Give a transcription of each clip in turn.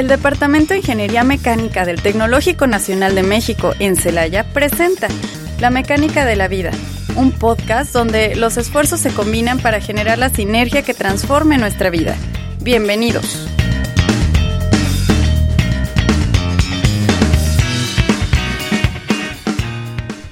El Departamento de Ingeniería Mecánica del Tecnológico Nacional de México en Celaya presenta La Mecánica de la Vida, un podcast donde los esfuerzos se combinan para generar la sinergia que transforme nuestra vida. Bienvenidos.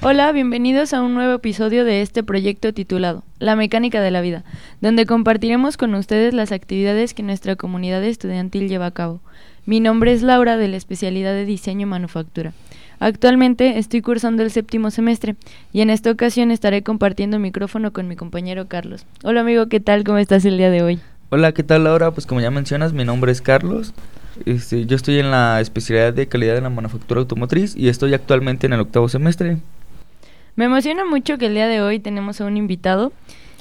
Hola, bienvenidos a un nuevo episodio de este proyecto titulado La Mecánica de la Vida, donde compartiremos con ustedes las actividades que nuestra comunidad estudiantil lleva a cabo. Mi nombre es Laura de la especialidad de Diseño y Manufactura. Actualmente estoy cursando el séptimo semestre y en esta ocasión estaré compartiendo micrófono con mi compañero Carlos. Hola amigo, ¿qué tal? ¿Cómo estás el día de hoy? Hola, ¿qué tal Laura? Pues como ya mencionas, mi nombre es Carlos. Este, yo estoy en la especialidad de calidad de la manufactura automotriz y estoy actualmente en el octavo semestre. Me emociona mucho que el día de hoy tenemos a un invitado.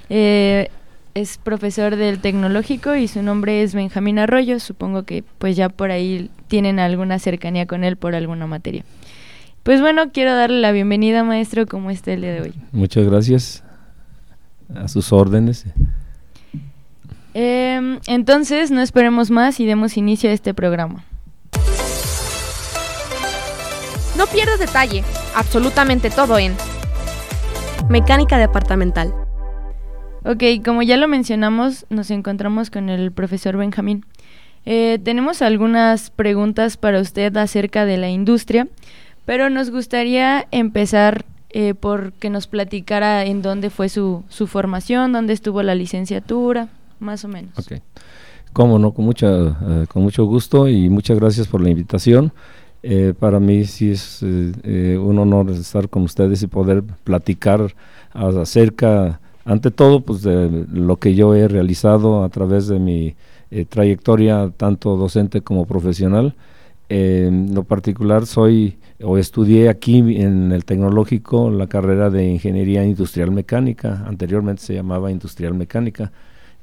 Eh, es profesor del tecnológico y su nombre es Benjamín Arroyo. Supongo que pues ya por ahí tienen alguna cercanía con él por alguna materia. Pues bueno, quiero darle la bienvenida, maestro. ¿Cómo está el día de hoy? Muchas gracias. A sus órdenes. Em, entonces, no esperemos más y demos inicio a este programa. No pierdas detalle, absolutamente todo en Mecánica departamental. Ok, como ya lo mencionamos, nos encontramos con el profesor Benjamín. Eh, tenemos algunas preguntas para usted acerca de la industria, pero nos gustaría empezar eh, por que nos platicara en dónde fue su, su, formación, dónde estuvo la licenciatura, más o menos. Ok, cómo no, con, eh, con mucho gusto y muchas gracias por la invitación. Eh, para mí sí es un honor estar con ustedes y poder platicar acerca, ante todo, pues lo que yo he realizado a través de mi trayectoria, tanto docente como profesional. en lo particular, soy o estudié aquí en el tecnológico la carrera de ingeniería industrial mecánica, anteriormente se llamaba industrial mecánica,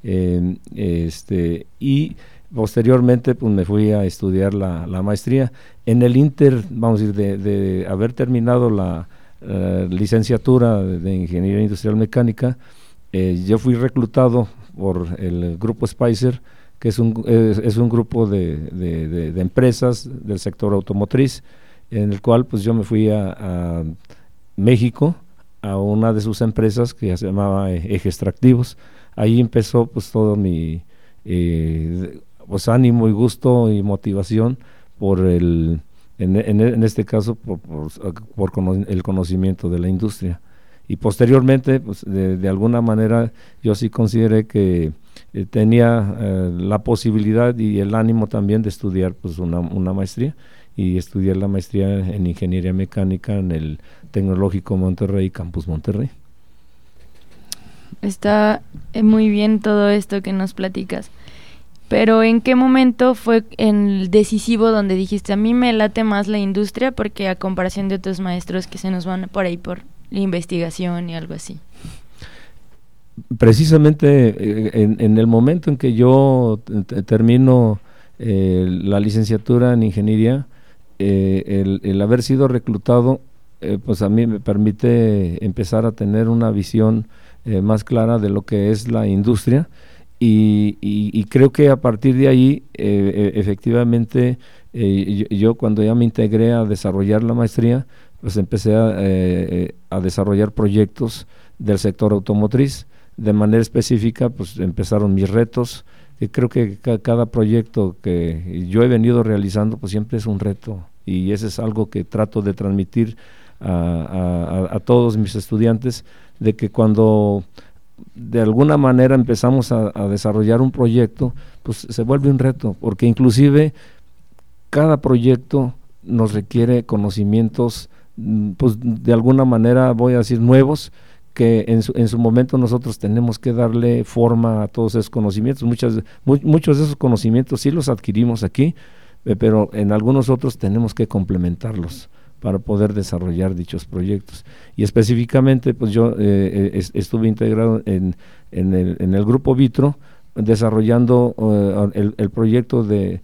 este, y Posteriormente, pues me fui a estudiar la, maestría. En el Inter, vamos a decir, de, haber terminado la eh, licenciatura de, Ingeniería Industrial Mecánica, eh, yo fui reclutado por el grupo Spicer, que es un, es, un grupo de, empresas del sector automotriz, en el cual pues yo me fui a, México, a una de sus empresas que se llamaba Eje Extractivos. Ahí empezó pues todo mi... Eh, pues ánimo y gusto y motivación por el, en, este caso, por, el conocimiento de la industria. Y posteriormente, pues de, alguna manera, yo sí consideré que eh, tenía eh, la posibilidad y el ánimo también de estudiar pues una, una maestría y estudiar la maestría en ingeniería mecánica en el Tecnológico Monterrey, Campus Monterrey. Está eh, muy bien todo esto que nos platicas. Pero ¿en qué momento fue el decisivo donde dijiste, a mí me late más la industria porque a comparación de otros maestros que se nos van por ahí por la investigación y algo así? Precisamente eh, en, el momento en que yo termino eh, la licenciatura en ingeniería, eh, el, haber sido reclutado, pues a mí me permite empezar a tener una visión más clara de lo que es la industria y, creo que a partir de ahí, eh, e, efectivamente, eh, yo, cuando ya me integré a desarrollar la maestría, pues empecé eh, a, desarrollar proyectos del sector automotriz. De manera específica, pues empezaron mis retos, que creo que cada proyecto que yo he venido realizando, pues siempre es un reto. Y ese es algo que trato de transmitir a, a todos mis estudiantes, de que cuando de alguna manera empezamos a, desarrollar un proyecto, pues se vuelve un reto, porque inclusive cada proyecto nos requiere conocimientos, mm, pues de alguna manera voy a decir nuevos, que en su, en su momento nosotros tenemos que darle forma a todos esos conocimientos. Muchas, muchos de esos conocimientos sí los adquirimos aquí, eh, pero en algunos otros tenemos que complementarlos para poder desarrollar dichos proyectos. Y específicamente, pues yo eh, eh, estuve integrado en, en, el, grupo Vitro, desarrollando eh, el, proyecto de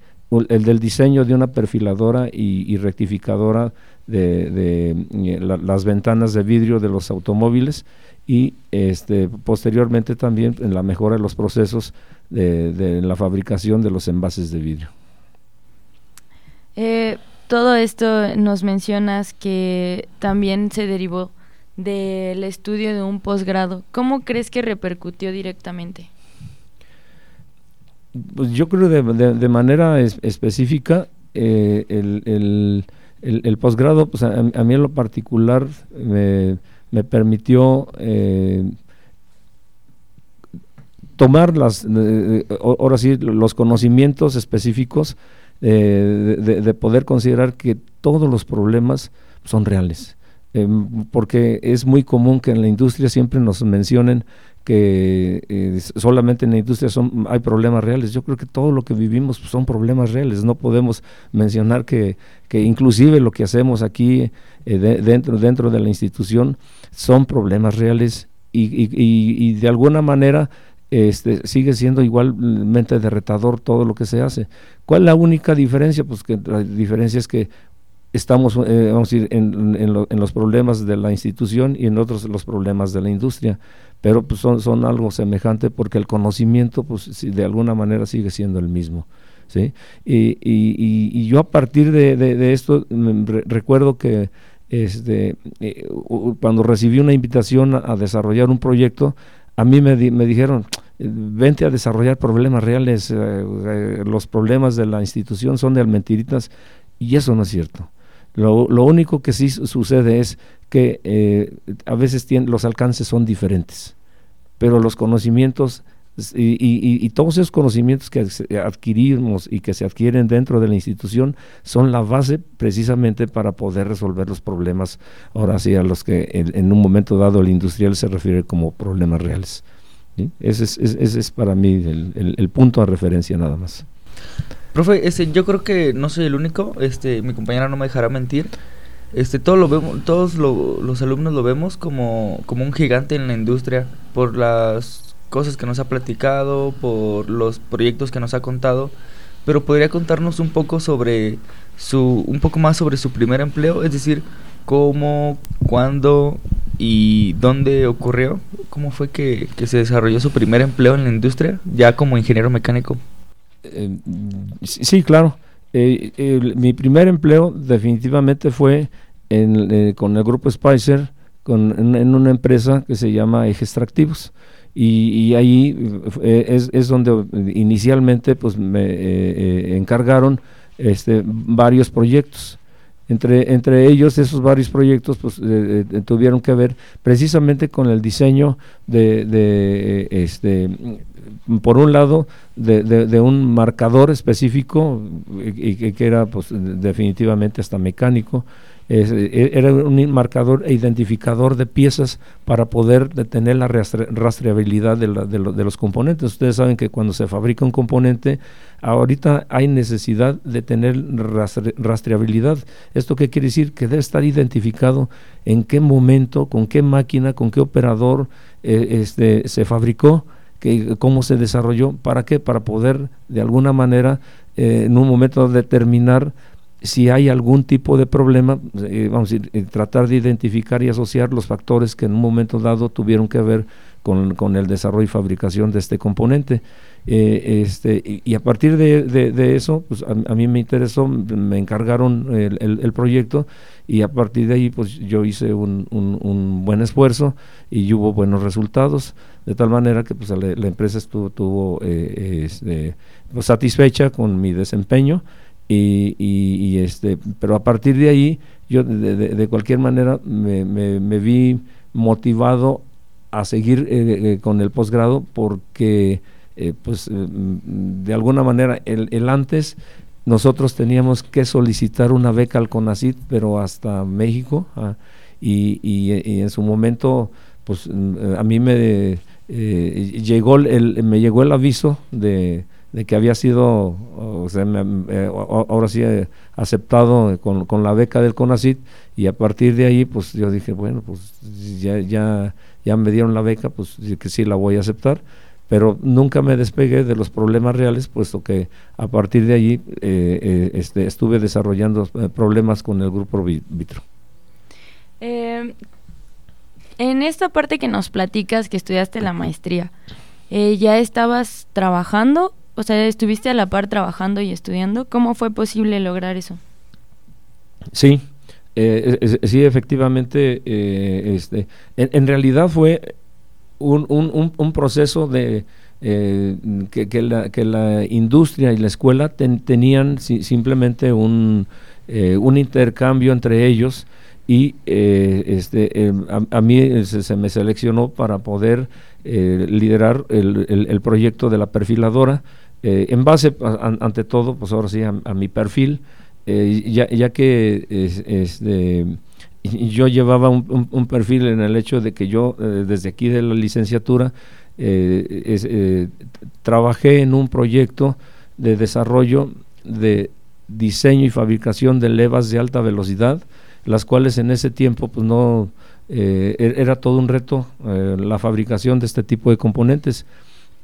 el del diseño de una perfiladora y, rectificadora de, las ventanas de vidrio de los automóviles y este posteriormente también en la mejora de los procesos de, la fabricación de los envases de vidrio. Todo esto nos mencionas que también se derivó del estudio de un posgrado. ¿Cómo crees que repercutió directamente? Pues yo creo de, de, manera específica eh, el, posgrado, pues a, mí en lo particular me, permitió eh, tomar las, ahora sí, los conocimientos específicos eh, de, poder considerar que todos los problemas son reales. Em, porque es muy común que en la industria siempre nos mencionen que eh, solamente en la industria son, hay problemas reales. Yo creo que todo lo que vivimos son problemas reales. No podemos mencionar que, que inclusive lo que hacemos aquí eh, dentro, dentro de la institución son problemas reales y, y, y, de alguna manera este, sigue siendo igualmente derretador todo lo que se hace. ¿Cuál es la única diferencia? Pues que la diferencia es que estamos, eh, vamos a decir, en, los problemas de la institución y en otros los problemas de la industria, pero pues son, son algo semejante porque el conocimiento, pues de alguna manera sigue siendo el mismo. ¿sí? Y, y, y, yo a partir de, de, esto recuerdo que este, eh, cuando recibí una invitación a, desarrollar un proyecto, a mí me, dijeron, vente a desarrollar problemas reales, eh, los problemas de la institución son de mentiritas, y eso no es cierto. Lo, único que sí sucede es que eh, a veces los alcances son diferentes, pero los conocimientos y, y, y, todos esos conocimientos que adquirimos y que se adquieren dentro de la institución son la base precisamente para poder resolver los problemas, ahora sí, a los que en, un momento dado el industrial se refiere como problemas reales. Ese, es, ese, es, para mí el, el punto de referencia nada más. Profe, este, yo creo que no soy el único, este, mi compañera no me dejará mentir. Este, todo lo vemos, todos los alumnos lo vemos como, como un gigante en la industria por las cosas que nos ha platicado, por los proyectos que nos ha contado. Pero podría contarnos un poco sobre su, un poco más sobre su primer empleo, es decir, cómo, cuándo y dónde ocurrió, cómo fue que, que se desarrolló su primer empleo en la industria, ya como ingeniero mecánico. Eh, sí, claro. Eh, mi primer empleo definitivamente fue eh, con el grupo Spicer, con, en, una empresa que se llama Eje Extractivos. Y, ahí es, es, donde inicialmente pues, me encargaron este, varios proyectos. Entre, entre ellos, esos varios proyectos pues, tuvieron que ver precisamente con el diseño de, de este, por un lado, de, de, un marcador específico, y, que era pues, definitivamente hasta mecánico, e, era un marcador e identificador de piezas para poder tener la rastreabilidad de, de, los componentes. Ustedes saben que cuando se fabrica un componente, ahorita hay necesidad de tener rastreabilidad. ¿Esto qué quiere decir? Que debe estar identificado en qué momento, con qué máquina, con qué operador eh, este, se fabricó que, cómo se desarrolló, ¿para qué? Para poder de alguna manera eh, en un momento determinar si hay algún tipo de problema, eh, vamos a eh, tratar de identificar y asociar los factores que en un momento dado tuvieron que ver con, con el desarrollo y fabricación de este componente. este, y, a partir de, de, eso, pues a, mí me interesó, me encargaron el, el, proyecto y a partir de ahí pues yo hice un, un, buen esfuerzo y hubo buenos resultados de tal manera que pues, la, empresa estuvo, eh, este, pues, satisfecha con mi desempeño y, este, pero a partir de ahí yo de, cualquier manera me, me, vi motivado a seguir eh, eh, con el posgrado porque pues de alguna manera el, el antes nosotros teníamos que solicitar una beca al CONACIT, pero hasta México, ah, y, y, en su momento, pues a mí me eh, llegó el, me llegó el aviso de, que había sido, eh, ahora sí eh, aceptado con, con, la beca del CONACIT y a partir de ahí pues yo dije, bueno, pues ya, ya, ya me dieron la beca, pues que sí la voy a aceptar, pero nunca me despegué de los problemas reales, puesto que a partir de allí este, estuve desarrollando problemas con el grupo Vitro. En esta parte que nos platicas que estudiaste la maestría, eh, ¿ya estabas trabajando? O sea, ¿estuviste a la par trabajando y estudiando? ¿Cómo fue posible lograr eso? Sí, eh, sí, efectivamente, eh, este, en, realidad fue un, un, proceso de eh, que, la, industria y la escuela tenían simplemente un, un intercambio entre ellos y este, a, mí se, me seleccionó para poder liderar el, proyecto de la perfiladora en base, ante todo, pues ahora sí, a mi perfil, eh, ya, ya, que este, yo llevaba un, perfil en el hecho de que yo eh, desde aquí de la licenciatura eh, trabajé en un proyecto de desarrollo de diseño y fabricación de levas de alta velocidad, las cuales en ese tiempo pues no e-, era todo un reto la fabricación de este tipo de componentes.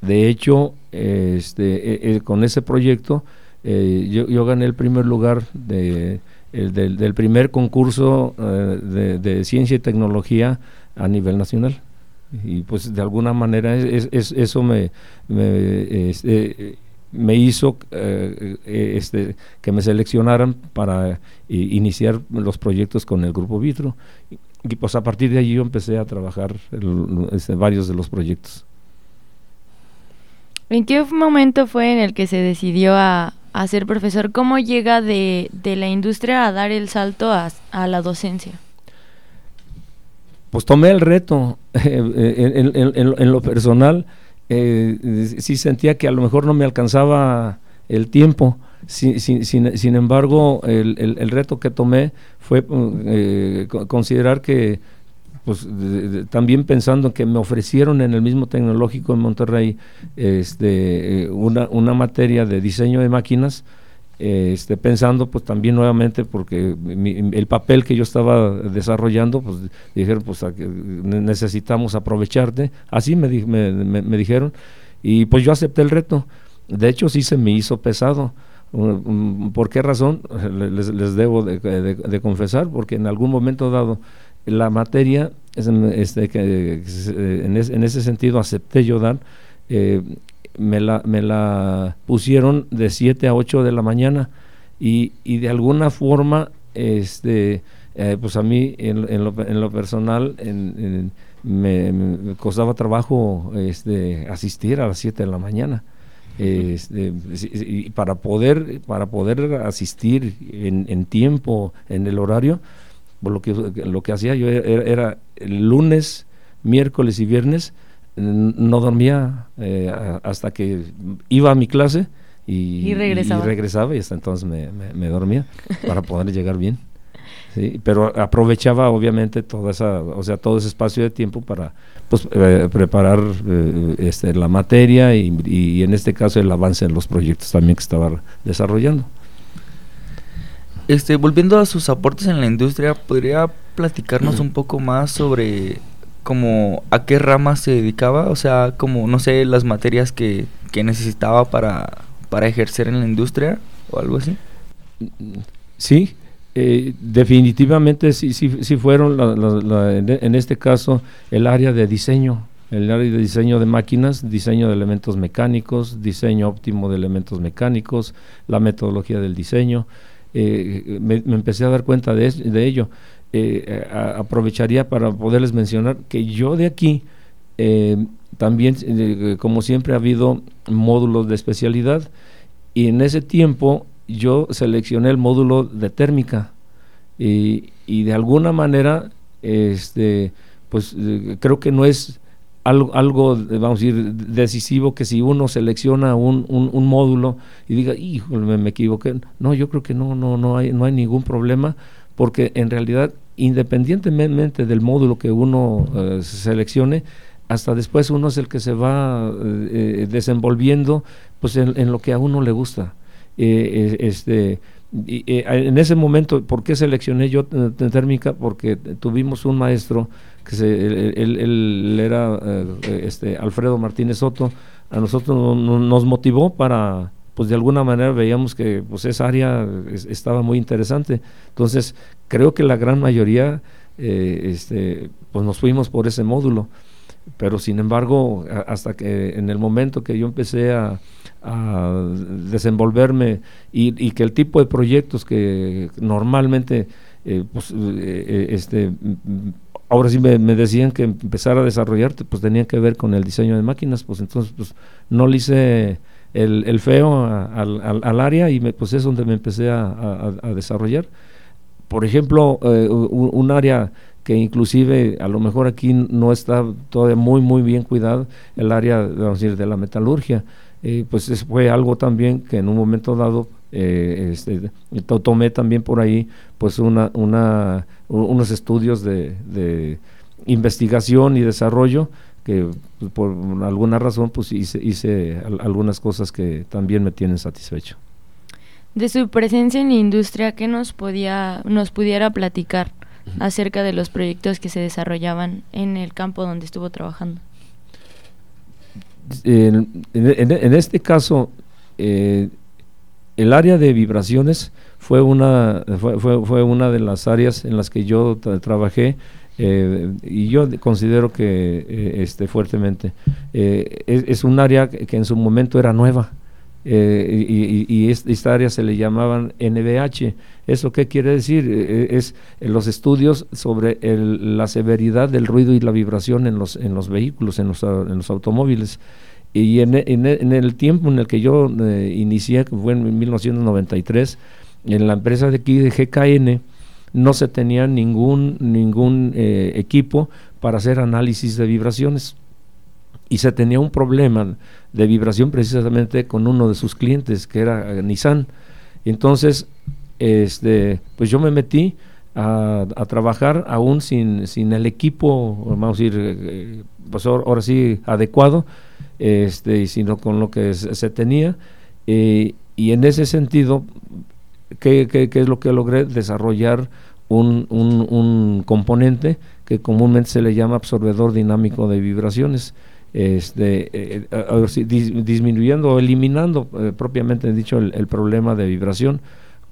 De hecho, este, e-, e-, con ese proyecto eh, yo, gané el primer lugar de, del, primer concurso eh, de, ciencia y tecnología a nivel nacional. Y pues de alguna manera es, eso me, me, este, me hizo eh, este, que me seleccionaran para iniciar los proyectos con el Grupo Vitro. Y, pues a partir de allí yo empecé a trabajar en este, varios de los proyectos. ¿En qué momento fue en el que se decidió a, a ser profesor, ¿cómo llega de, la industria a dar el salto a, la docencia? Pues tomé el reto en, lo personal. Eh, sí sentía que a lo mejor no me alcanzaba el tiempo. Sin, embargo, el, reto que tomé fue eh, considerar que pues también pensando que me ofrecieron en el mismo tecnológico en Monterrey este, eh, una, una materia de diseño de máquinas, este, pensando pues también nuevamente porque el papel que yo estaba desarrollando, pues dijeron pues necesitamos aprovecharte, así me, me, dijeron, y pues yo acepté el reto, de hecho sí se me hizo pesado, ¿por qué razón? Les, debo de confesar, porque en algún momento dado la materia, este, que, en, ese sentido acepté yo dar, eh, me, la, me la pusieron de 7 a 8 de la mañana y, y de alguna forma, este, eh, pues a mí en, en, lo, en lo, personal me, costaba trabajo este, asistir a las 7 de la mañana. Este, y para poder para poder asistir en, en tiempo en el horario lo que, lo que hacía yo era, el lunes, miércoles y viernes, no dormía eh, hasta que iba a mi clase y, regresaba. y hasta entonces me, dormía para poder llegar bien. pero aprovechaba obviamente toda esa, o sea, todo ese espacio de tiempo para pues, eh, preparar eh, este, la materia y, y, en este caso el avance en los proyectos también que estaba desarrollando. Este, volviendo a sus aportes en la industria, ¿podría platicarnos un poco más sobre como a qué rama se dedicaba? O sea, como, no sé, las materias que, necesitaba para, para ejercer en la industria o algo así. Sí, eh, definitivamente sí, sí, sí fueron, en este caso, el área de diseño, el área de diseño de máquinas, diseño de elementos mecánicos, diseño óptimo de elementos mecánicos, la metodología del diseño. Eh, me, empecé a dar cuenta de, de ello. Eh, aprovecharía para poderles mencionar que yo de aquí, eh, también, como siempre, ha habido módulos de especialidad y en ese tiempo yo seleccioné el módulo de térmica y, y de alguna manera, este, pues creo que no es algo, algo, vamos a decir, decisivo que si uno selecciona un, un, módulo y diga, híjole, me, me, equivoqué. No, yo creo que no, no, no hay, no hay ningún problema, porque en realidad, independientemente del módulo que uno eh, seleccione, hasta después uno es el que se va eh, desenvolviendo pues en, lo que a uno le gusta. Eh, este, en ese momento, ¿por qué seleccioné yo térmica? Porque tuvimos un maestro que se, él, era eh, este, Alfredo Martínez Soto, a nosotros nos motivó para, pues de alguna manera veíamos que pues esa área estaba muy interesante. Entonces, creo que la gran mayoría, eh, este, pues nos fuimos por ese módulo. Pero sin embargo, hasta que en el momento que yo empecé a, desenvolverme y, que el tipo de proyectos que normalmente eh, pues, este ahora sí me, decían que empezar a desarrollarte pues tenía que ver con el diseño de máquinas pues entonces pues no le hice el, feo al, área y me, pues es donde me empecé a, desarrollar. Por ejemplo, eh, un, área que inclusive a lo mejor aquí no está todavía muy muy bien cuidado, el área decir, de la metalurgia, eh, pues fue algo también que en un momento dado eh, este, tomé también por ahí pues una, una unos estudios de, de investigación y desarrollo que pues, por alguna razón pues hice, hice algunas cosas que también me tienen satisfecho. De su presencia en la industria, ¿qué nos podía nos pudiera platicar acerca de los proyectos que se desarrollaban en el campo donde estuvo trabajando? En, este caso, eh, el área de vibraciones fue una, fue, fue, una de las áreas en las que yo trabajé eh, y yo considero que eh, este, fuertemente eh, es, un área que, en su momento era nueva y, esta área se le llamaban NBH. ¿Eso qué quiere decir? es los estudios sobre la severidad del ruido y la vibración en los, en los vehículos, en los, en los automóviles. Y en, el tiempo en el que yo inicié, que fue en 1993, en la empresa de aquí de GKN, no se tenía ningún, ningún eh, equipo para hacer análisis de vibraciones. Y se tenía un problema de vibración precisamente con uno de sus clientes, que era eh, Nissan. Entonces, este, pues yo me metí a, trabajar aún sin, sin, el equipo, vamos a decir, eh, pues ahora, sí adecuado, este, sino con lo que se, tenía. y en ese sentido, ¿qué, ¿qué, es lo que logré? Desarrollar un, un, componente que comúnmente se le llama absorbedor dinámico de vibraciones, este, eh, eh, disminuyendo o eliminando eh, propiamente dicho el, problema de vibración.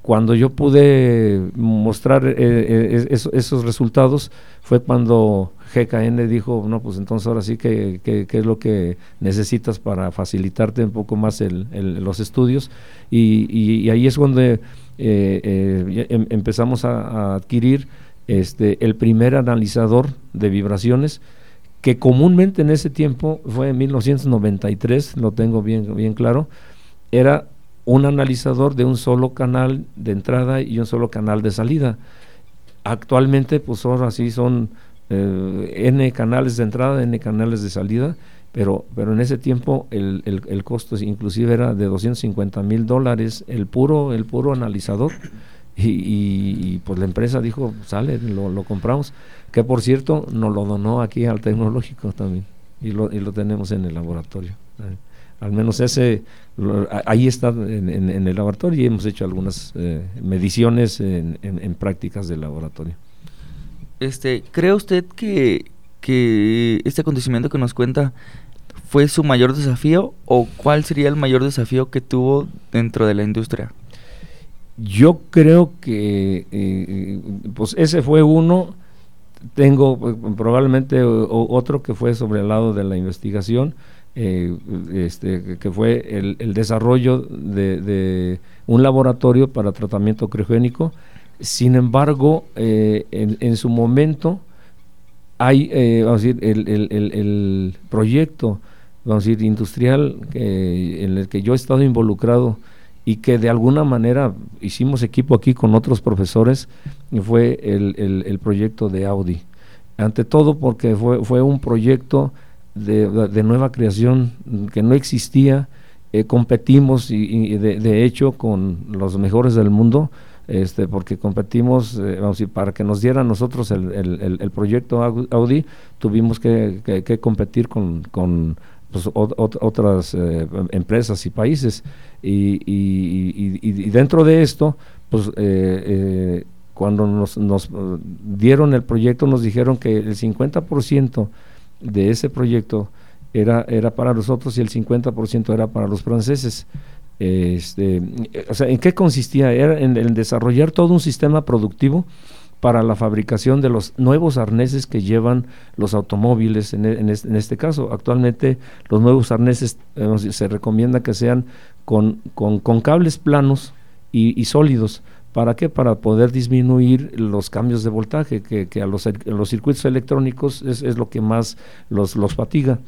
Cuando yo pude mostrar esos resultados fue cuando GKN dijo, no, pues entonces ahora sí que, es lo que necesitas para facilitarte un poco más los estudios y, ahí es donde eh, eh, em, empezamos a, adquirir este, el primer analizador de vibraciones que comúnmente en ese tiempo fue en 1993, lo tengo bien, bien claro, era un analizador de un solo canal de entrada y un solo canal de salida. Actualmente, pues ahora sí son eh, N canales de entrada, N canales de salida, pero, pero en ese tiempo el, el, costo inclusive era de 250 mil dólares el puro, el puro analizador. Y, y, pues la empresa dijo, sale, lo, lo, compramos. Que por cierto, nos lo donó aquí al tecnológico también. Y lo, y lo tenemos en el laboratorio. Al menos ese, ahí está en, en, el laboratorio y hemos hecho algunas eh, mediciones en, en, prácticas del laboratorio. Este, ¿Cree usted que, que este acontecimiento que nos cuenta fue su mayor desafío o cuál sería el mayor desafío que tuvo dentro de la industria? Yo creo que eh, pues ese fue uno. Tengo probablemente otro que fue sobre el lado de la investigación, eh, este, que fue el, desarrollo de, un laboratorio para tratamiento criogénico. Sin embargo, eh, en, su momento hay, vamos a decir, el, el proyecto vamos a decir, industrial en el que yo he estado involucrado y que de alguna manera hicimos equipo aquí con otros profesores, fue el, proyecto de Audi. Ante todo porque fue, fue un proyecto de, nueva creación que no existía, eh, competimos y, de, hecho con los mejores del mundo, este, porque competimos, eh, para que nos dieran nosotros el, proyecto Audi, tuvimos que, competir con pues, otras eh, empresas y países. Y, y, dentro de esto, pues cuando nos, nos, dieron el proyecto, nos dijeron que el 50% de ese proyecto era, era para nosotros y el 50% era para los franceses. Este, o sea, ¿en qué consistía? Era en, en desarrollar todo un sistema productivo para la fabricación de los nuevos arneses que llevan los automóviles en, e, este, caso. Actualmente los nuevos arneses se recomienda que sean con, con, cables planos y, sólidos. ¿Para qué? Para poder disminuir los cambios de voltaje, que, a, los, los, circuitos electrónicos es, es, lo que más los, los fatiga.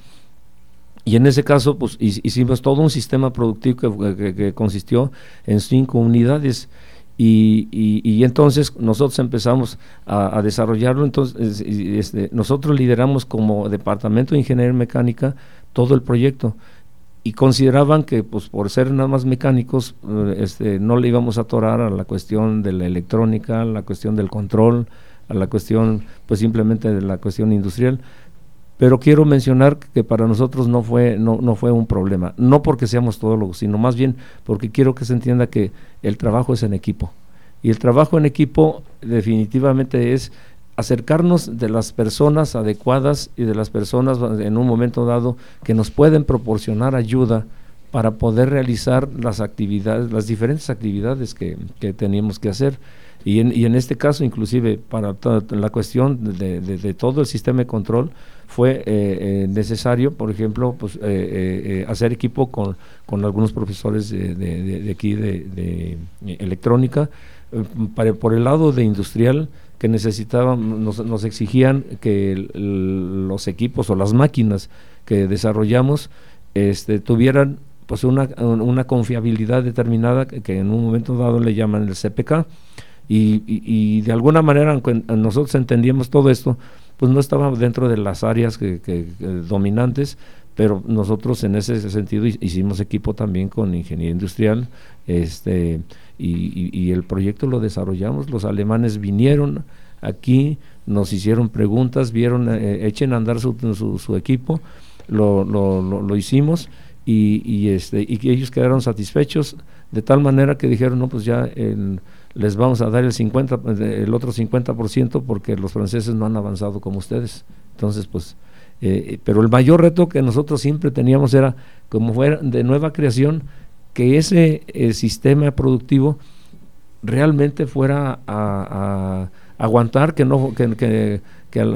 Y en ese caso, pues hicimos todo un sistema productivo que consistió en cinco unidades y, y, entonces nosotros empezamos a, desarrollarlo, entonces este, nosotros lideramos como departamento de ingeniería mecánica todo el proyecto y consideraban que pues por ser nada más mecánicos eh, este, no le íbamos a atorar a la cuestión de la electrónica, a la cuestión del control, a la cuestión pues simplemente de la cuestión industrial. Pero quiero mencionar que para nosotros no fue, no, no fue un problema, no porque seamos todólogos, sino más bien porque quiero que se entienda que el trabajo es en equipo. Y el trabajo en equipo definitivamente es acercarnos de las personas adecuadas y de las personas en un momento dado que nos pueden proporcionar ayuda para poder realizar las actividades, las diferentes actividades que, que teníamos que hacer. Y en, y en este caso, inclusive, para la cuestión de, de, todo el sistema de control, fue eh, eh, necesario, por ejemplo, pues, eh, hacer equipo con, con, algunos profesores de, de aquí de, electrónica. Para, por el lado de industrial, que necesitaban, nos, nos exigían que los equipos o las máquinas que desarrollamos este, tuvieran pues una, una confiabilidad determinada que, en un momento dado le llaman el CPK y, y, de alguna manera, nosotros entendíamos todo esto, pues no estaba dentro de las áreas que, dominantes, pero nosotros en ese sentido hicimos equipo también con ingeniería industrial, este, y, el proyecto lo desarrollamos, los alemanes vinieron aquí, nos hicieron preguntas, vieron, eh, echen a andar su, su, equipo, lo, lo, lo, hicimos y, este, y ellos quedaron satisfechos de tal manera que dijeron, no, pues ya les vamos a dar el 50, el otro 50% porque los franceses no han avanzado como ustedes. Entonces, pues, eh, pero el mayor reto que nosotros siempre teníamos era, como fuera de nueva creación, que ese eh, sistema productivo realmente fuera a, aguantar, que no que, que,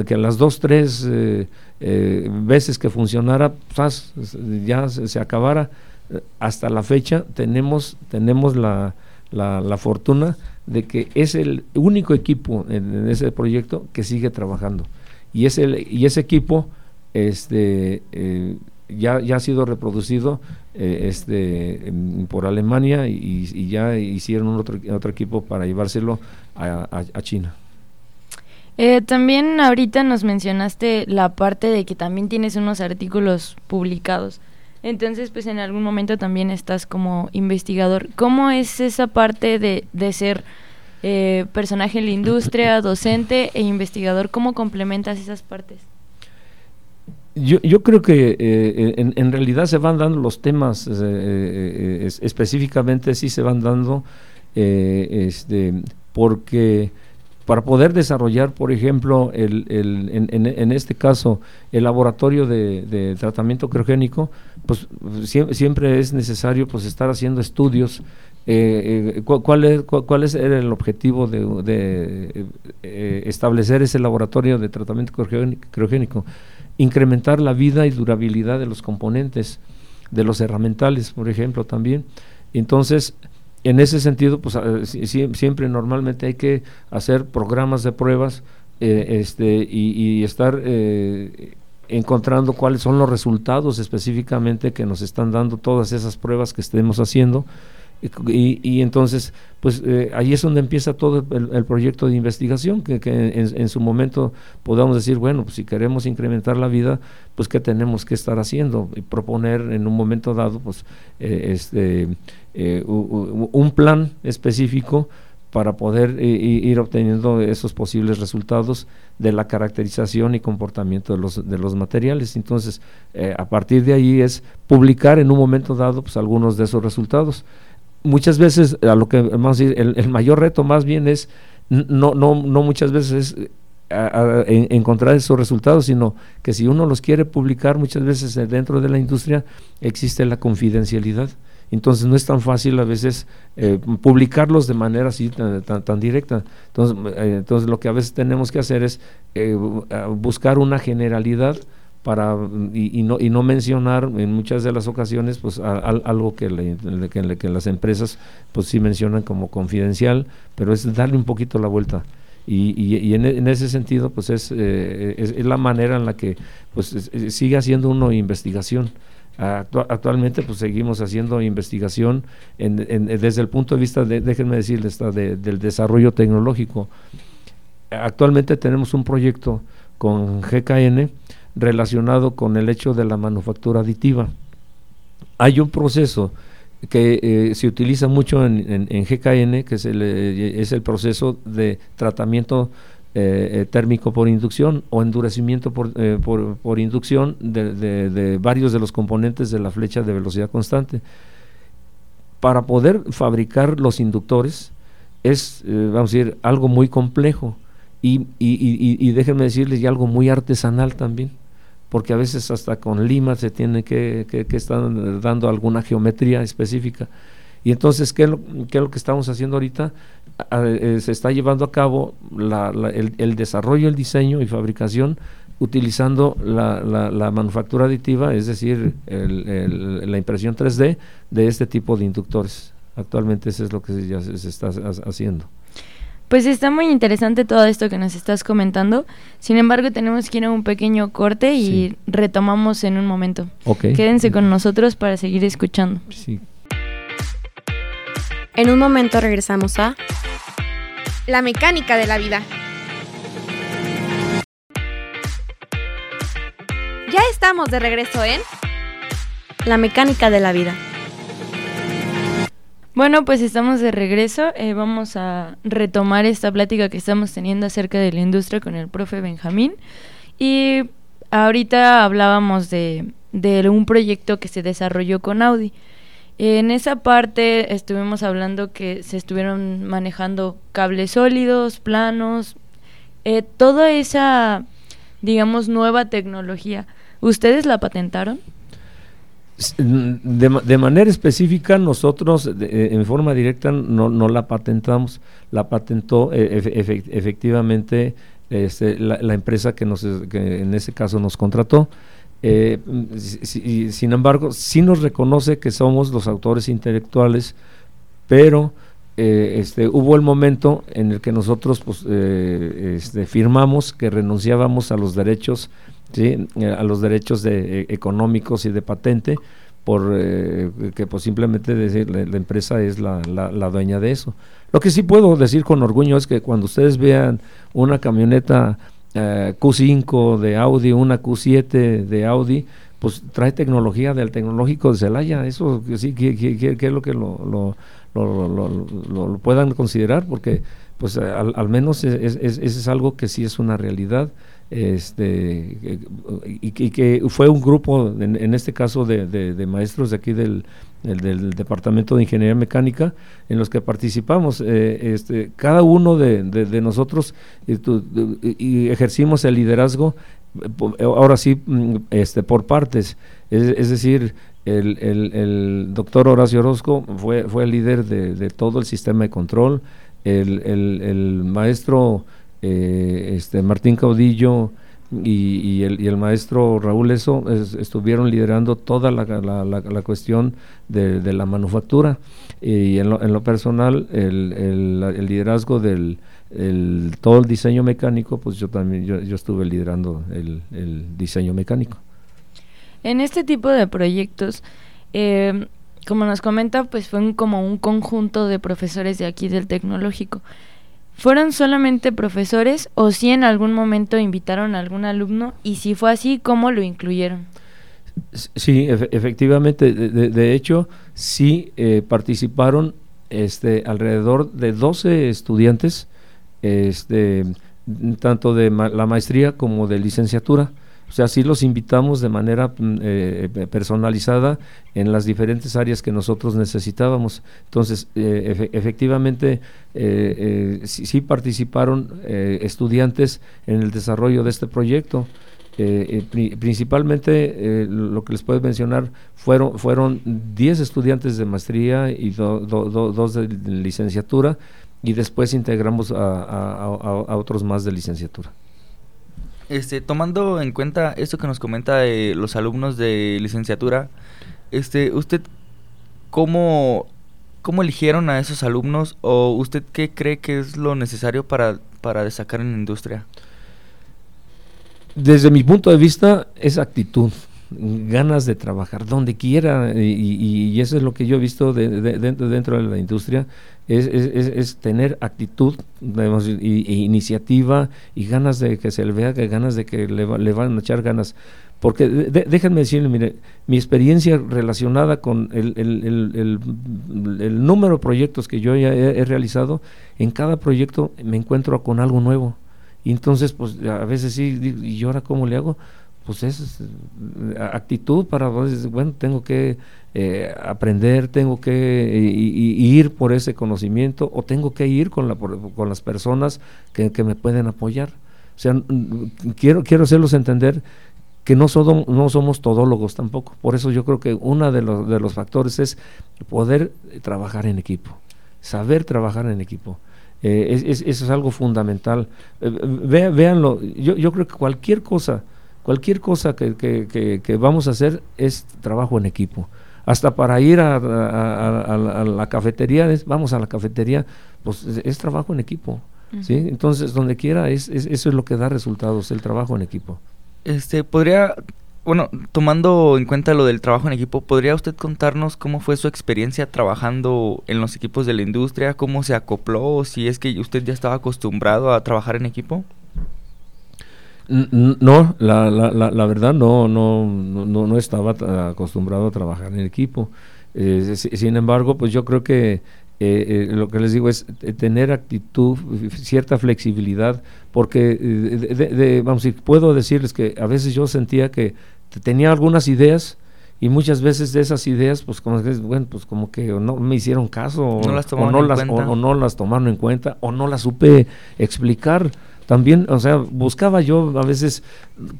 que, las dos, tres eh, veces que funcionara, pues, ya se, acabara. Hasta la fecha tenemos, tenemos la, la, fortuna de que es el único equipo en, ese proyecto que sigue trabajando. Y, es el, y ese equipo este, eh, ya, ya ha sido reproducido eh, este, por Alemania y, ya hicieron otro, otro equipo para llevárselo a, a, China. Eh, también ahorita nos mencionaste la parte de que también tienes unos artículos publicados. Entonces, pues en algún momento también estás como investigador. ¿Cómo es esa parte de, de ser eh, personaje en la industria, docente e investigador? ¿Cómo complementas esas partes? Yo, yo creo que eh, en, en, realidad se van dando los temas, eh, específicamente sí se van dando, este, porque para poder desarrollar, por ejemplo, el, el, en, en, este caso, el laboratorio de, tratamiento criogénico, pues siempre, es necesario pues estar haciendo estudios. Eh, eh ¿cuál, es, cuál, es el objetivo de, eh, establecer ese laboratorio de tratamiento criogénico? Incrementar la vida y durabilidad de los componentes, de los herramientales, por ejemplo, también. Entonces, en ese sentido, pues siempre normalmente hay que hacer programas de pruebas eh, este, y, estar eh, encontrando cuáles son los resultados específicamente que nos están dando todas esas pruebas que estemos haciendo y, entonces, pues eh, ahí es donde empieza todo el, proyecto de investigación, que, en, su momento podamos decir, bueno, pues si queremos incrementar la vida, pues qué tenemos que estar haciendo y proponer en un momento dado, pues eh, este, eh, un plan específico para poder ir obteniendo esos posibles resultados de la caracterización y comportamiento de los, de los materiales. Entonces, a partir de ahí es publicar en un momento dado pues, algunos de esos resultados muchas veces, a lo que el, mayor reto más bien es, no, no, no muchas veces es encontrar esos resultados, sino que si uno los quiere publicar, muchas veces dentro de la industria existe la confidencialidad entonces no es tan fácil a veces eh, publicarlos de manera así tan, tan, directa. Entonces, eh, entonces lo que a veces tenemos que hacer es eh, buscar una generalidad para y, no, y no mencionar en muchas de las ocasiones pues algo que, que, las empresas pues sí mencionan como confidencial, pero es darle un poquito la vuelta. Y, y, en, ese sentido pues es, es, la manera en la que pues sigue haciendo uno investigación actualmente pues seguimos haciendo investigación desde el punto de vista, de, déjenme decirles, del desarrollo tecnológico. Actualmente tenemos un proyecto con GKN relacionado con el hecho de la manufactura aditiva. Hay un proceso que eh, se utiliza mucho en, GKN, que es el, eh, es el proceso de tratamiento eh, térmico por inducción o endurecimiento por, eh, por, inducción de, varios de los componentes de la flecha de velocidad constante. Para poder fabricar los inductores es, vamos a decir, algo muy complejo y, y, déjenme decirles, y algo muy artesanal también, porque a veces hasta con lima se tiene que, que, que estar dando alguna geometría específica. Y entonces, ¿qué es, lo, ¿qué es lo, que estamos haciendo ahorita? Eh, se está llevando a cabo el, desarrollo, el diseño y fabricación utilizando la, manufactura aditiva, es decir, la impresión 3D de este tipo de inductores. Actualmente eso es lo que ya se, está haciendo. Pues está muy interesante todo esto que nos estás comentando. Sin embargo, tenemos que ir a un pequeño corte y retomamos en un momento. Quédense con nosotros para seguir escuchando. Sí. En un momento regresamos a La mecánica de la vida. Ya estamos de regreso en La mecánica de la vida. Bueno, pues estamos de regreso. Eh, vamos a retomar esta plática que estamos teniendo acerca de la industria con el profe Benjamín. Y ahorita hablábamos de, de un proyecto que se desarrolló con Audi. En esa parte estuvimos hablando que se estuvieron manejando cables sólidos, planos, eh, toda esa, digamos, nueva tecnología. ¿Ustedes la patentaron? De, manera específica, nosotros eh, en forma directa no, no, la patentamos, la patentó eh, efectivamente este, la, empresa que, nos, que en ese caso nos contrató. Eh, sin embargo, sí nos reconoce que somos los autores intelectuales, pero eh, este, hubo el momento en el que nosotros pues, este, firmamos que renunciábamos a los derechos, ¿sí? a los derechos de, económicos y de patente, por que pues simplemente decir la, empresa es la, la, dueña de eso. Lo que sí puedo decir con orgullo es que cuando ustedes vean una camioneta eh, Q5 de Audi, una Q7 de Audi, pues trae tecnología del tecnológico de Celaya. Eso sí, que, es lo que lo, lo, puedan considerar, porque pues al, al menos es, es, es, algo que sí es una realidad este y, que fue un grupo en, este caso de, maestros de aquí del, del, departamento de ingeniería mecánica en los que participamos eh, este, cada uno de, nosotros y, ejercimos el liderazgo ahora sí mm, este por partes. Es, decir el, el, doctor Horacio Orozco fue, fue el líder de, todo el sistema de control el, el maestro eh, este Martín Caudillo y, el, maestro Raúl Eso estuvieron liderando toda la, cuestión de, la manufactura. Y en lo, personal el, liderazgo del todo el diseño mecánico pues yo también yo, estuve liderando el, diseño mecánico. En este tipo de proyectos eh, como nos comenta pues fue como un conjunto de profesores de aquí del tecnológico ¿Fueron solamente profesores o si en algún momento invitaron a algún alumno? Y si fue así, ¿cómo lo incluyeron? Sí, efectivamente. De, hecho, sí eh, participaron este, alrededor de 12 estudiantes, este, tanto de la maestría como de licenciatura. O sea, sí los invitamos de manera mm, eh, personalizada en las diferentes áreas que nosotros necesitábamos. Entonces, eh, efectivamente, eh, sí, participaron estudiantes en el desarrollo de este proyecto. eh, eh, principalmente lo que les puedo mencionar fueron fueron 10 estudiantes de maestría y dos de licenciatura y después integramos a, otros más de licenciatura. Este, tomando en cuenta esto que nos comenta de los alumnos de licenciatura, este, ¿usted cómo, cómo eligieron a esos alumnos o usted qué cree que es lo necesario para, para destacar en la industria? Desde mi punto de vista es actitud ganas de trabajar donde quiera y, eso es lo que yo he visto dentro, dentro de la industria es, es, tener actitud y, iniciativa y ganas de que se le vea que ganas de que le, le van a echar ganas porque déjenme decirle, mire, mi experiencia relacionada con el, el, el, número de proyectos que yo ya he, realizado, en cada proyecto me encuentro con algo nuevo. Y entonces, pues a veces sí, ¿y ahora cómo le hago? Pues es eh, actitud para, bueno, tengo que eh, aprender, tengo que ir por ese conocimiento o tengo que ir con, la, con las personas que, me pueden apoyar. O sea, quiero, quiero hacerlos entender que no, no somos todólogos tampoco. Por eso yo creo que uno de los, de los factores es poder trabajar en equipo, saber trabajar en equipo. Eh, eso es algo fundamental. véanlo, yo, yo creo que cualquier cosa Cualquier cosa que, que, vamos a hacer es trabajo en equipo. Hasta para ir a, la cafetería, vamos a la cafetería, pues es, trabajo en equipo. ¿sí? Entonces, donde quiera, es, eso es lo que da resultados, el trabajo en equipo. Este, podría, bueno, tomando en cuenta lo del trabajo en equipo, ¿podría usted contarnos cómo fue su experiencia trabajando en los equipos de la industria? ¿Cómo se acopló? Si es que usted ya estaba acostumbrado a trabajar en equipo. No, la, la, la, verdad no, no, no, no estaba acostumbrado a trabajar en equipo. Eh, sin embargo, pues yo creo que eh, eh, lo que les digo es tener actitud, cierta flexibilidad, porque de, vamos, puedo decirles que a veces yo sentía que tenía algunas ideas y muchas veces de esas ideas, pues como que, bueno, pues como que no me hicieron caso, o no las, o no las, o no las tomaron en cuenta, o no las supe explicar también, o sea, buscaba yo a veces,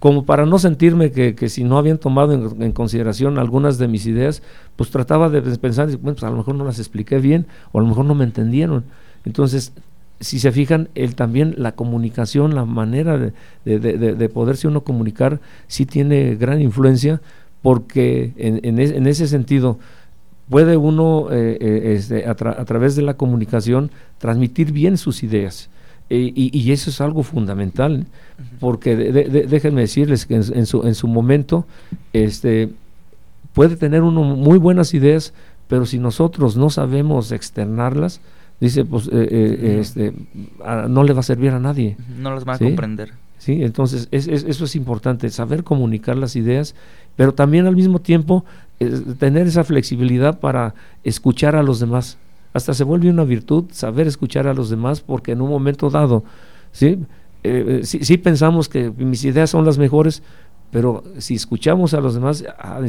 como para no sentirme que, que si no habían tomado en, consideración algunas de mis ideas, pues trataba de pensar, pues a lo mejor no las expliqué bien, o a lo mejor no me entendieron. Entonces, si se fijan, el, también la comunicación, la manera de, de, de, poderse uno comunicar, sí tiene gran influencia, porque en, en, ese sentido, puede uno eh, eh, este, a, través de la comunicación transmitir bien sus ideas. Eh, y, eso es algo fundamental, porque déjenme decirles que en, su, en su momento este, puede tener uno muy buenas ideas, pero si nosotros no sabemos externarlas, dice, pues eh, eh, este, no le va a servir a nadie. No las va a comprender. Sí, entonces eso es importante, saber comunicar las ideas, pero también al mismo tiempo tener esa flexibilidad para escuchar a los demás hasta se vuelve una virtud saber escuchar a los demás porque en un momento dado, ¿sí? Eh, sí, pensamos que mis ideas son las mejores, pero si escuchamos a los demás, ah,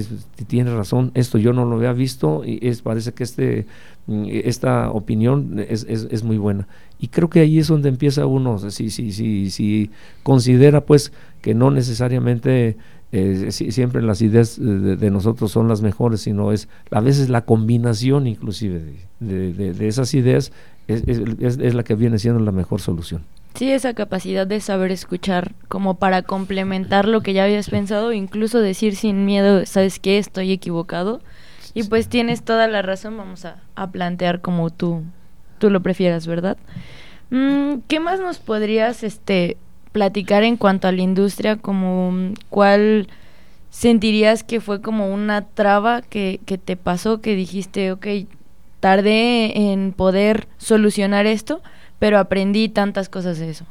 tiene razón, esto yo no lo había visto y es, parece que este, mm, esta opinión es, es, es, muy buena. Y creo que ahí es donde empieza uno, si, si, si, si considera pues que no necesariamente eh, siempre las ideas de, nosotros son las mejores, sino es a veces la combinación inclusive de, esas ideas es, es, la que viene siendo la mejor solución. Sí, esa capacidad de saber escuchar como para complementar lo que ya habías pensado, incluso decir sin miedo, sabes que estoy equivocado y pues tienes toda la razón, vamos a, plantear como tú, tú lo prefieras, ¿verdad? Mm, ¿Qué más nos podrías este, platicar en cuanto a la industria, como cuál sentirías que fue como una traba que, que te pasó, que dijiste, ok, tardé en poder solucionar esto, pero aprendí tantas cosas de eso.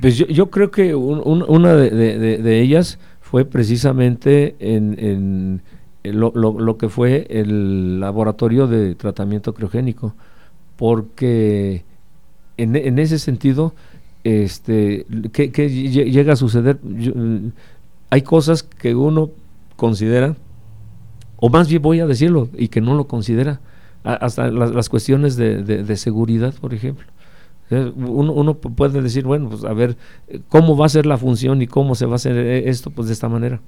Pues yo, yo creo que una de, de, ellas fue precisamente en, en lo, lo, lo, que fue el laboratorio de tratamiento criogénico, porque en, en ese sentido este, ¿qué, llega a suceder? hay cosas que uno considera, o más bien voy a decirlo, y que no lo considera, hasta las, cuestiones de, seguridad, por ejemplo. Uno, uno, puede decir, bueno, pues a ver, ¿cómo va a ser la función y cómo se va a hacer eh, esto? Pues de esta manera.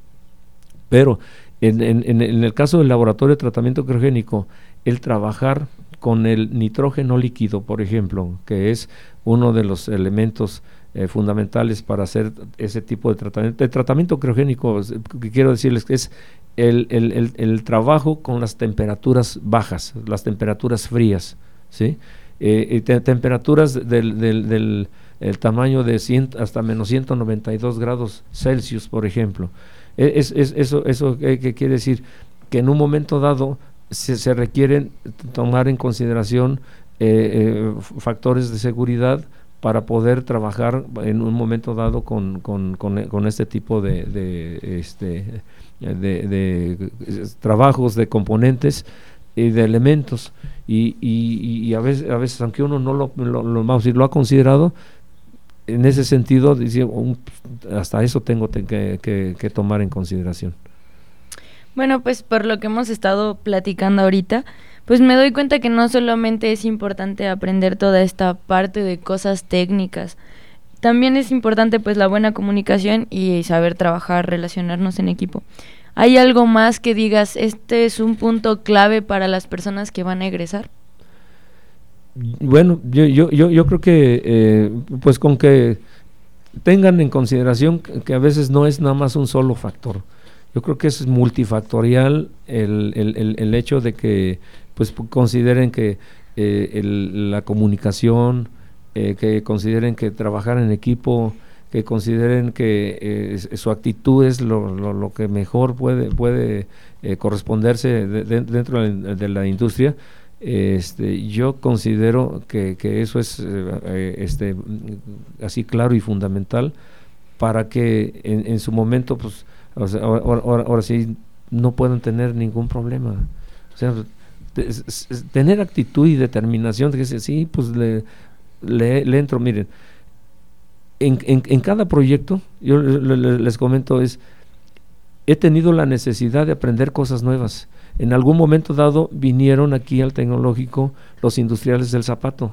Pero en, en, en el caso del laboratorio de tratamiento criogénico, el trabajar con el nitrógeno líquido, por ejemplo, que es uno de los elementos eh, fundamentales para hacer ese tipo de tratamiento. El tratamiento criogénico, que quiero decirles que es el, el, el, trabajo con las temperaturas bajas, las temperaturas frías, ¿sí? Eh, temperaturas del, del, del el tamaño de 100 hasta menos 192 grados Celsius, por ejemplo. E, es, es, eso eso que quiere decir que en un momento dado se, se requieren tomar en consideración eh, factores de seguridad para poder trabajar en un momento dado con, con, con, este tipo de, de, este, de, trabajos, de componentes y de elementos. Y, y, a, veces, a veces, aunque uno no lo, lo, lo ha considerado, en ese sentido, hasta eso tengo que, que tomar en consideración. Bueno, pues por lo que hemos estado platicando ahorita, pues me doy cuenta que no solamente es importante aprender toda esta parte de cosas técnicas, también es importante pues la buena comunicación y saber trabajar, relacionarnos en equipo. ¿Hay algo más que digas, este es un punto clave para las personas que van a egresar? Bueno, yo, yo, yo, yo creo que eh, pues con que tengan en consideración que a veces no es nada más un solo factor. Yo creo que es multifactorial el, el, el hecho de que pues consideren que eh, la comunicación, eh, que consideren que trabajar en equipo, que consideren que eh, su actitud es lo, lo, que mejor puede, puede corresponderse dentro de, la industria. Este, yo considero que, que eso es este, así claro y fundamental para que en, en su momento, pues, ahora, ahora, sí, no puedan tener ningún problema. O sea, tener actitud y determinación, de que sí, pues le, le, entro, miren, en, en, cada proyecto, yo les comento, es, he tenido la necesidad de aprender cosas nuevas. En algún momento dado vinieron aquí al tecnológico los industriales del zapato.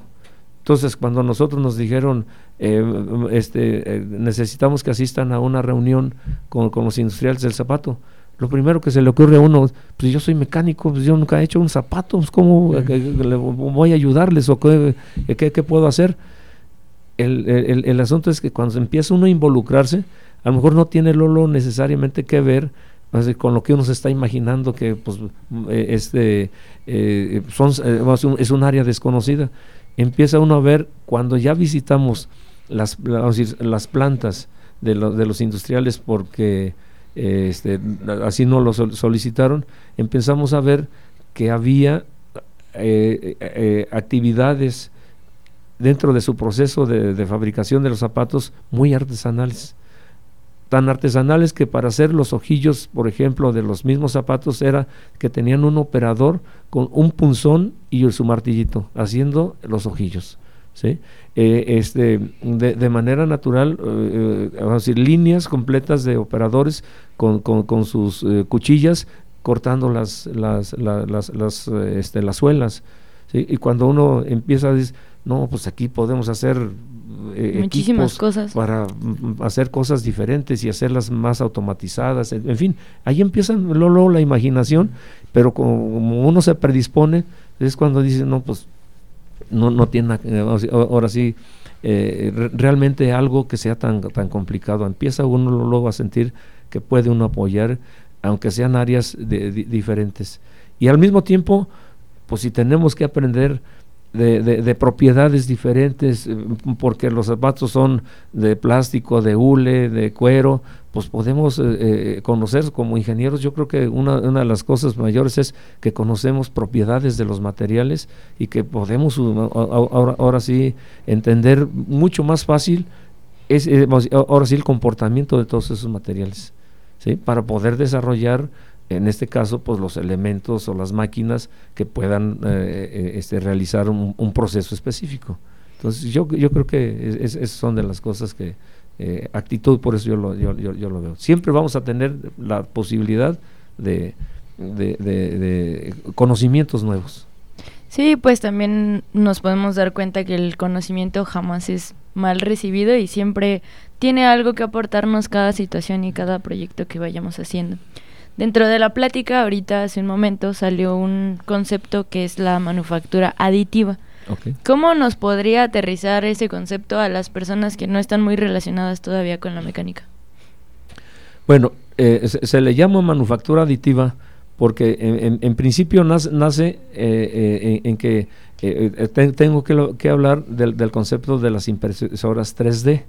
Entonces, cuando nosotros nos dijeron, eh, este, eh, necesitamos que asistan a una reunión con, con los industriales del zapato, lo primero que se le ocurre a uno, pues yo soy mecánico, pues yo nunca he hecho un zapato, pues ¿cómo voy a ayudarles o qué, qué, puedo hacer? El, el, el, asunto es que cuando empieza uno a involucrarse, a lo mejor no tiene lo, necesariamente que ver con lo que uno se está imaginando que pues eh, este eh, son, eh, es un área desconocida. Empieza uno a ver cuando ya visitamos las, las plantas de, de los industriales porque este, así no lo solicitaron, empezamos a ver que había eh, eh, actividades dentro de su proceso de, fabricación de los zapatos muy artesanales. Tan artesanales que para hacer los ojillos, por ejemplo, de los mismos zapatos era que tenían un operador con un punzón y su martillito haciendo los ojillos. ¿sí? Eh, este, de, manera natural, eh, vamos a decir, líneas completas de operadores con, con, sus eh, cuchillas cortando las, las, las, las, este, las suelas. Y cuando uno empieza a decir, no, pues aquí podemos hacer muchísimas cosas para mm, hacer cosas diferentes y hacerlas más automatizadas, en, fin, ahí empieza luego la imaginación, pero como uno se predispone, es cuando dice, no, pues no, no tiene, ahora sí, eh, realmente algo que sea tan, tan complicado. Empieza uno luego a sentir que puede uno apoyar, aunque sean áreas diferentes. Y al mismo tiempo, pues si tenemos que aprender de, de, propiedades diferentes, eh, porque los zapatos son de plástico, de hule, de cuero, pues podemos eh, eh, conocer como ingenieros, yo creo que una, una, de las cosas mayores es que conocemos propiedades de los materiales y que podemos ahora, ahora sí entender mucho más fácil, es, ahora sí el comportamiento de todos esos materiales, ¿sí? para poder desarrollar en este caso, pues los elementos o las máquinas que puedan eh, eh, este, realizar un, proceso específico. Entonces, yo, yo creo que esas son de las cosas que, eh, actitud, por eso yo lo, yo, yo, lo veo. Siempre vamos a tener la posibilidad de, de conocimientos nuevos. Sí, pues también nos podemos dar cuenta que el conocimiento jamás es mal recibido y siempre tiene algo que aportarnos cada situación y cada proyecto que vayamos haciendo. Dentro de la plática, ahorita hace un momento salió un concepto que es la manufactura aditiva. ¿Cómo nos podría aterrizar ese concepto a las personas que no están muy relacionadas todavía con la mecánica? Bueno, eh, se, le llama manufactura aditiva porque en, principio nace, eh, eh, en, que tengo que, hablar del, concepto de las impresoras 3D.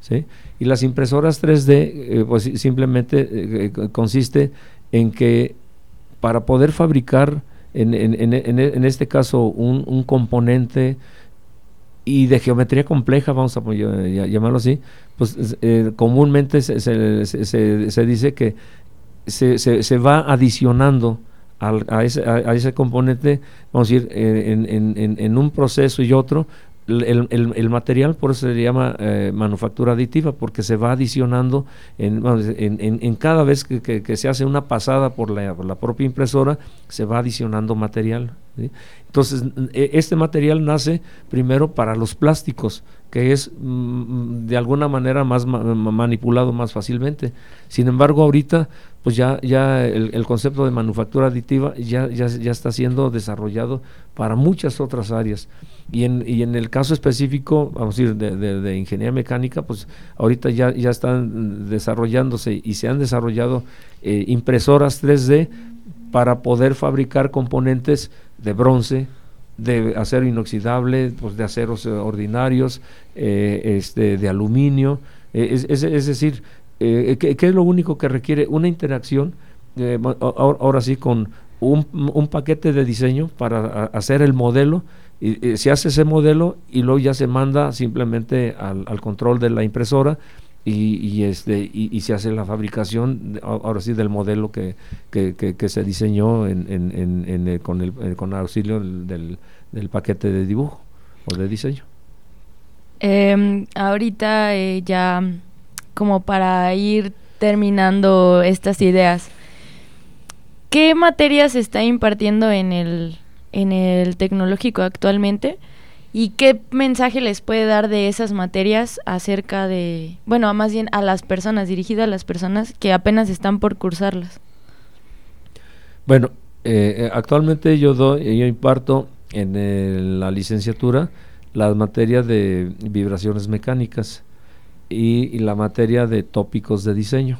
¿Sí? Y las impresoras 3D pues simplemente consiste en que para poder fabricar en, en, en, este caso un, un, componente y de geometría compleja, vamos a llamarlo así, pues eh, comúnmente se, se, se, dice que se, se va adicionando al, a, ese, a, ese, componente, vamos a decir, eh, en, en, un proceso y otro, el, el, material por eso se llama eh, manufactura aditiva, porque se va adicionando en, en, cada vez que, se hace una pasada por la, por la propia impresora, se va adicionando material. Entonces, e, este material nace primero para los plásticos, que es mm, de alguna manera más manipulado más fácilmente. Sin embargo, ahorita pues ya, ya el, concepto de manufactura aditiva ya, ya, ya, está siendo desarrollado para muchas otras áreas. Y en, y en el caso específico, vamos a decir, de, de, ingeniería mecánica, pues ahorita ya, ya están desarrollándose y se han desarrollado eh, impresoras 3D para poder fabricar componentes de bronce, de acero inoxidable, pues de aceros eh, ordinarios, eh, este, de aluminio, eh, es, decir, ¿qué, es lo único que requiere? Una interacción, ahora, sí, con un, un, paquete de diseño para hacer el modelo, y, se hace ese modelo y luego ya se manda simplemente al, al control de la impresora y, este y, se hace la fabricación ahora sí del modelo que, que, se diseñó en, en, eh, con el eh, con auxilio del, del, paquete de dibujo o de diseño. Em, ahorita eh, ya como para ir terminando estas ideas qué materias se está impartiendo en el en el tecnológico actualmente ¿Y qué mensaje les puede dar de esas materias acerca de, bueno, más bien a las personas, dirigido a las personas que apenas están por cursarlas? Bueno, eh, eh, actualmente yo doy, yo imparto en la licenciatura las materias de vibraciones mecánicas y, la materia de tópicos de diseño.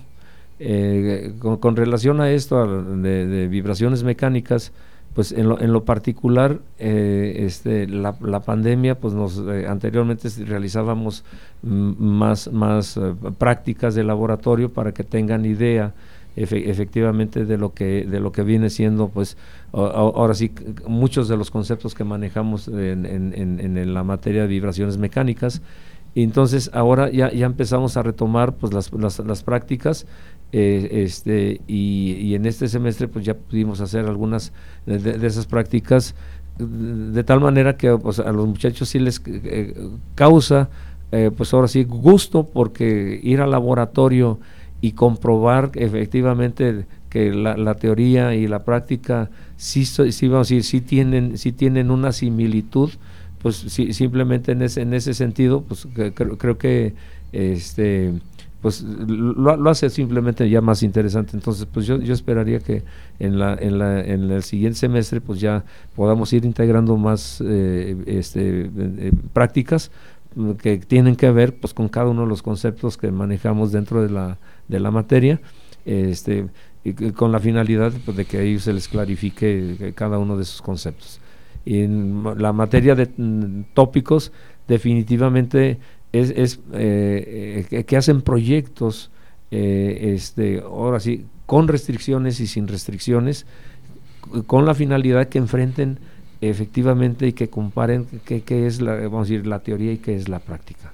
Eh, con, relación a esto de vibraciones mecánicas, pues en lo, en lo particular, eh, este, la, la, pandemia, pues nos eh, anteriormente realizábamos más, más eh, prácticas de laboratorio para que tengan idea efectivamente de lo que de lo que viene siendo, pues ahora sí muchos de los conceptos que manejamos en, en, en, la materia de vibraciones mecánicas. Y entonces ahora ya, ya empezamos a retomar pues las, las, las prácticas eh, este, y, en este semestre pues ya pudimos hacer algunas de, esas prácticas de tal manera que pues, a los muchachos sí les eh, causa eh, pues ahora sí gusto porque ir al laboratorio y comprobar efectivamente que la, teoría y la práctica sí, sí, vamos a decir, sí tienen, sí tienen una similitud, pues sí, simplemente en ese, en ese sentido, pues creo, creo que este pues lo, hace simplemente ya más interesante. Entonces, pues yo, yo esperaría que en, la, en, la, en el siguiente semestre pues ya podamos ir integrando más eh, este, eh, prácticas que tienen que ver pues con cada uno de los conceptos que manejamos dentro de la, de la materia, este, con la finalidad pues, de que ellos se les clarifique eh, cada uno de esos conceptos. Y en la materia de mm, tópicos, definitivamente es, es eh, eh, que hacen proyectos, eh, este, ahora sí, con restricciones y sin restricciones, con la finalidad que enfrenten efectivamente y que comparen qué, es la, vamos a decir, la teoría y qué es la práctica.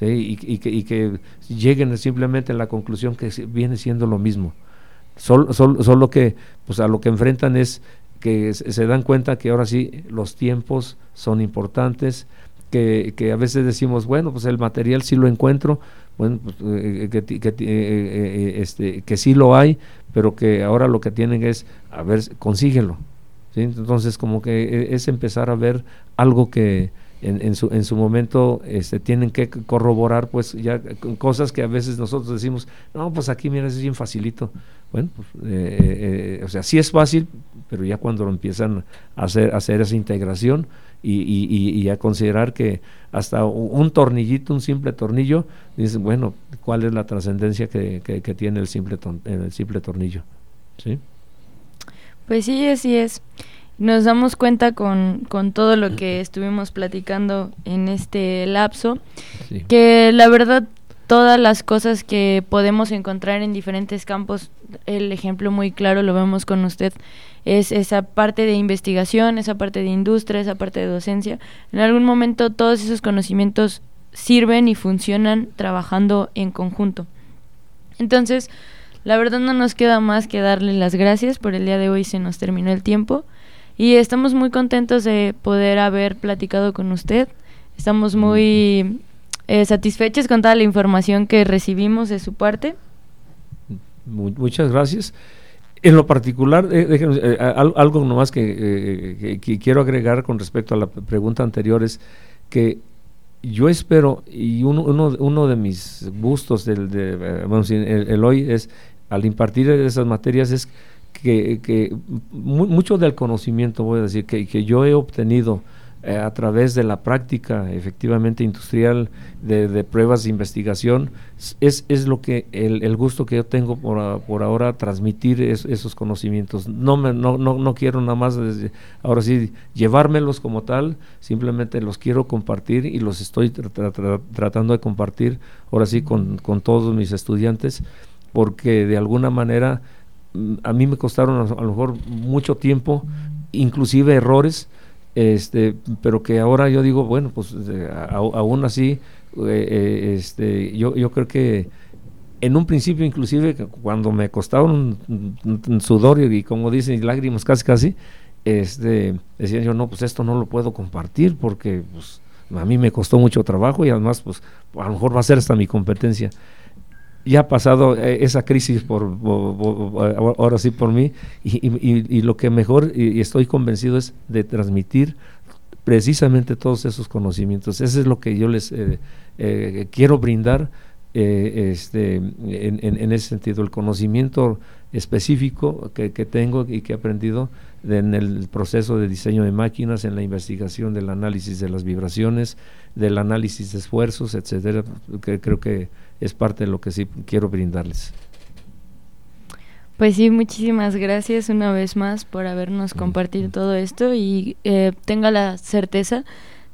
Y, y, que, y, que, lleguen simplemente a la conclusión que viene siendo lo mismo. Solo, solo, que pues a lo que enfrentan es que se dan cuenta que ahora sí los tiempos son importantes, que, a veces decimos, bueno, pues el material sí lo encuentro, bueno, pues, eh, que, que, eh, este, que sí lo hay, pero que ahora lo que tienen es, a ver, consíguelo. Entonces, como que es empezar a ver algo que en, su, en su momento este, tienen que corroborar, pues ya cosas que a veces nosotros decimos, no, pues aquí mira, es bien facilito. Bueno, pues, eh, eh, o sea, sí es fácil, pero ya cuando lo empiezan a hacer, hacer esa integración y, y, a considerar que hasta un tornillito, un simple tornillo, dicen, bueno, ¿cuál es la trascendencia que, que, tiene el simple, el simple tornillo? ¿Sí? Pues sí, así es. Nos damos cuenta con, con todo lo que estuvimos platicando en este lapso, que la verdad todas las cosas que podemos encontrar en diferentes campos, el ejemplo muy claro lo vemos con usted, es esa parte de investigación, esa parte de industria, esa parte de docencia. En algún momento todos esos conocimientos sirven y funcionan trabajando en conjunto. Entonces, la verdad no nos queda más que darle las gracias por el día de hoy, se nos terminó el tiempo y estamos muy contentos de poder haber platicado con usted. Estamos muy eh, satisfechos con toda la información que recibimos de su parte. Muchas gracias. En lo particular, eh, eh, algo nomás que, quiero agregar con respecto a la pregunta anterior es que yo espero, y uno, de mis gustos del, de, el, hoy es al impartir esas materias es que, que mucho del conocimiento, voy a decir, que yo he obtenido eh, a través de la práctica efectivamente industrial de, pruebas de investigación, es, es lo que el, el, gusto que yo tengo por, por ahora transmitir esos conocimientos. No, me, no, no, no, quiero nada más, ahora sí, llevármelos como tal, simplemente los quiero compartir y los estoy tratando de compartir ahora sí con, con todos mis estudiantes porque de alguna manera mm, a mí me costaron a, lo mejor mucho tiempo, inclusive errores, este, pero que ahora yo digo, bueno, pues aún así, eh, eh, este, yo, yo creo que en un principio inclusive cuando me costaron un, sudor y, como dicen lágrimas casi casi, este, decía yo, no, pues esto no lo puedo compartir porque pues, a mí me costó mucho trabajo y además pues a lo mejor va a ser hasta mi competencia ya ha pasado eh, esa crisis por, ahora sí por mí y, lo que mejor y, estoy convencido es de transmitir precisamente todos esos conocimientos. Eso es lo que yo les eh, eh, quiero brindar este, en, ese sentido, el conocimiento específico que, que, tengo y que he aprendido en el proceso de diseño de máquinas, en la investigación del análisis de las vibraciones, del análisis de esfuerzos, etcétera, que creo que es parte de lo que sí quiero brindarles. Pues sí, muchísimas gracias una vez más por habernos compartido todo esto y eh, tenga la certeza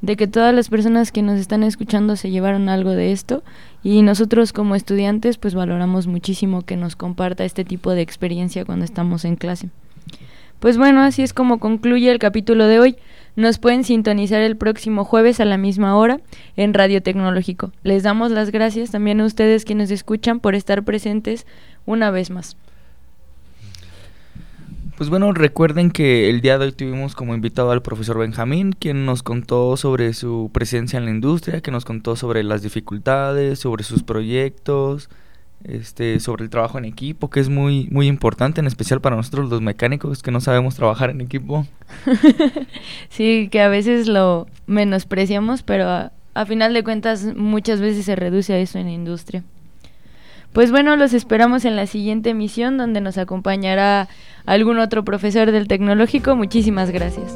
de que todas las personas que nos están escuchando se llevaron algo de esto y nosotros como estudiantes pues valoramos muchísimo que nos comparta este tipo de experiencia cuando estamos en clase. Pues bueno, así es como concluye el capítulo de hoy. Nos pueden sintonizar el próximo jueves a la misma hora en Radio Tecnológico. Les damos las gracias también a ustedes que nos escuchan por estar presentes una vez más. Pues bueno, recuerden que el día de hoy tuvimos como invitado al profesor Benjamín, quien nos contó sobre su presencia en la industria, que nos contó sobre las dificultades, sobre sus proyectos, este, sobre el trabajo en equipo, que es muy, muy importante, en especial para nosotros los mecánicos que no sabemos trabajar en equipo. sí, que a veces lo menospreciamos, pero a, a final de cuentas muchas veces se reduce a eso en la industria. Pues bueno, los esperamos en la siguiente emisión donde nos acompañará algún otro profesor del tecnológico. Muchísimas gracias.